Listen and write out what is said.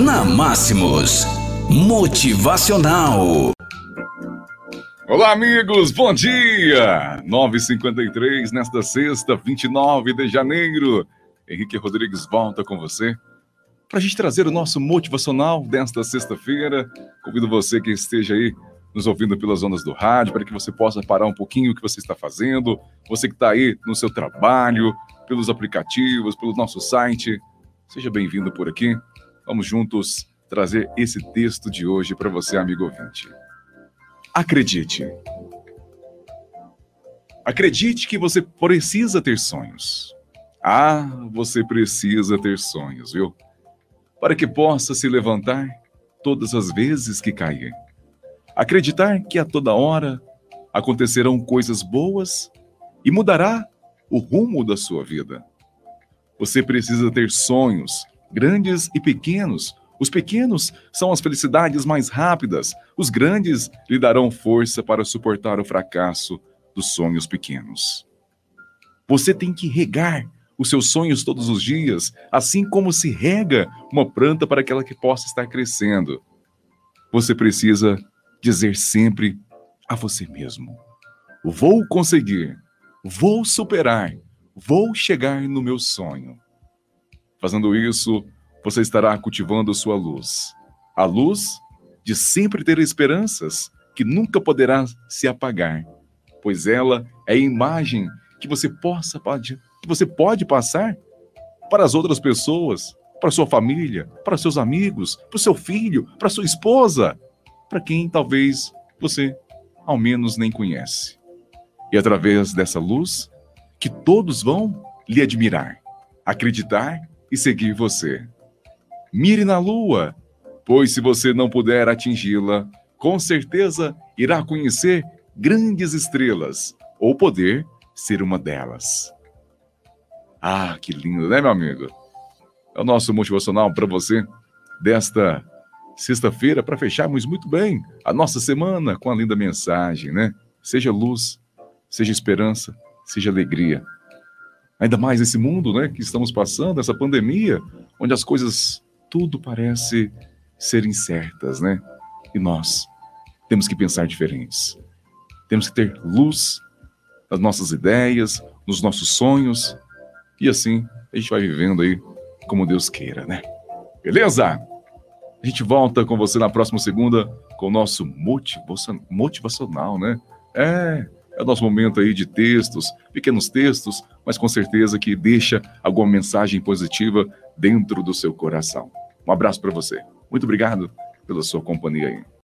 na Máximos. Motivacional. Olá, amigos, bom dia! 9h53 nesta sexta, 29 de janeiro. Henrique Rodrigues volta com você para a gente trazer o nosso motivacional desta sexta-feira. Convido você que esteja aí nos ouvindo pelas ondas do rádio, para que você possa parar um pouquinho o que você está fazendo. Você que está aí no seu trabalho, pelos aplicativos, pelo nosso site. Seja bem-vindo por aqui. Vamos juntos trazer esse texto de hoje para você, amigo ouvinte. Acredite. Acredite que você precisa ter sonhos. Ah, você precisa ter sonhos, viu? Para que possa se levantar todas as vezes que cair. Acreditar que a toda hora acontecerão coisas boas e mudará o rumo da sua vida. Você precisa ter sonhos, grandes e pequenos, os pequenos são as felicidades mais rápidas, os grandes lhe darão força para suportar o fracasso dos sonhos pequenos. Você tem que regar os seus sonhos todos os dias, assim como se rega uma planta para que ela que possa estar crescendo. Você precisa dizer sempre a você mesmo: Vou conseguir, vou superar, vou chegar no meu sonho. Fazendo isso, você estará cultivando sua luz. A luz de sempre ter esperanças que nunca poderá se apagar, pois ela é a imagem que você possa que você pode passar para as outras pessoas, para sua família, para seus amigos, para o seu filho, para sua esposa, para quem talvez você ao menos nem conhece. E através dessa luz que todos vão lhe admirar, acreditar e seguir você. Mire na lua, pois se você não puder atingi-la, com certeza irá conhecer grandes estrelas ou poder ser uma delas. Ah, que lindo, né, meu amigo? É o nosso motivacional para você desta sexta-feira para fecharmos muito bem a nossa semana com a linda mensagem, né? Seja luz, seja esperança, seja alegria. Ainda mais nesse mundo, né, que estamos passando, essa pandemia, onde as coisas tudo parece ser incertas, né? E nós temos que pensar diferentes. Temos que ter luz nas nossas ideias, nos nossos sonhos, e assim a gente vai vivendo aí como Deus queira, né? Beleza? A gente volta com você na próxima segunda com o nosso motivacional, né? É, é o nosso momento aí de textos, pequenos textos, mas com certeza que deixa alguma mensagem positiva dentro do seu coração. Um abraço para você. Muito obrigado pela sua companhia aí.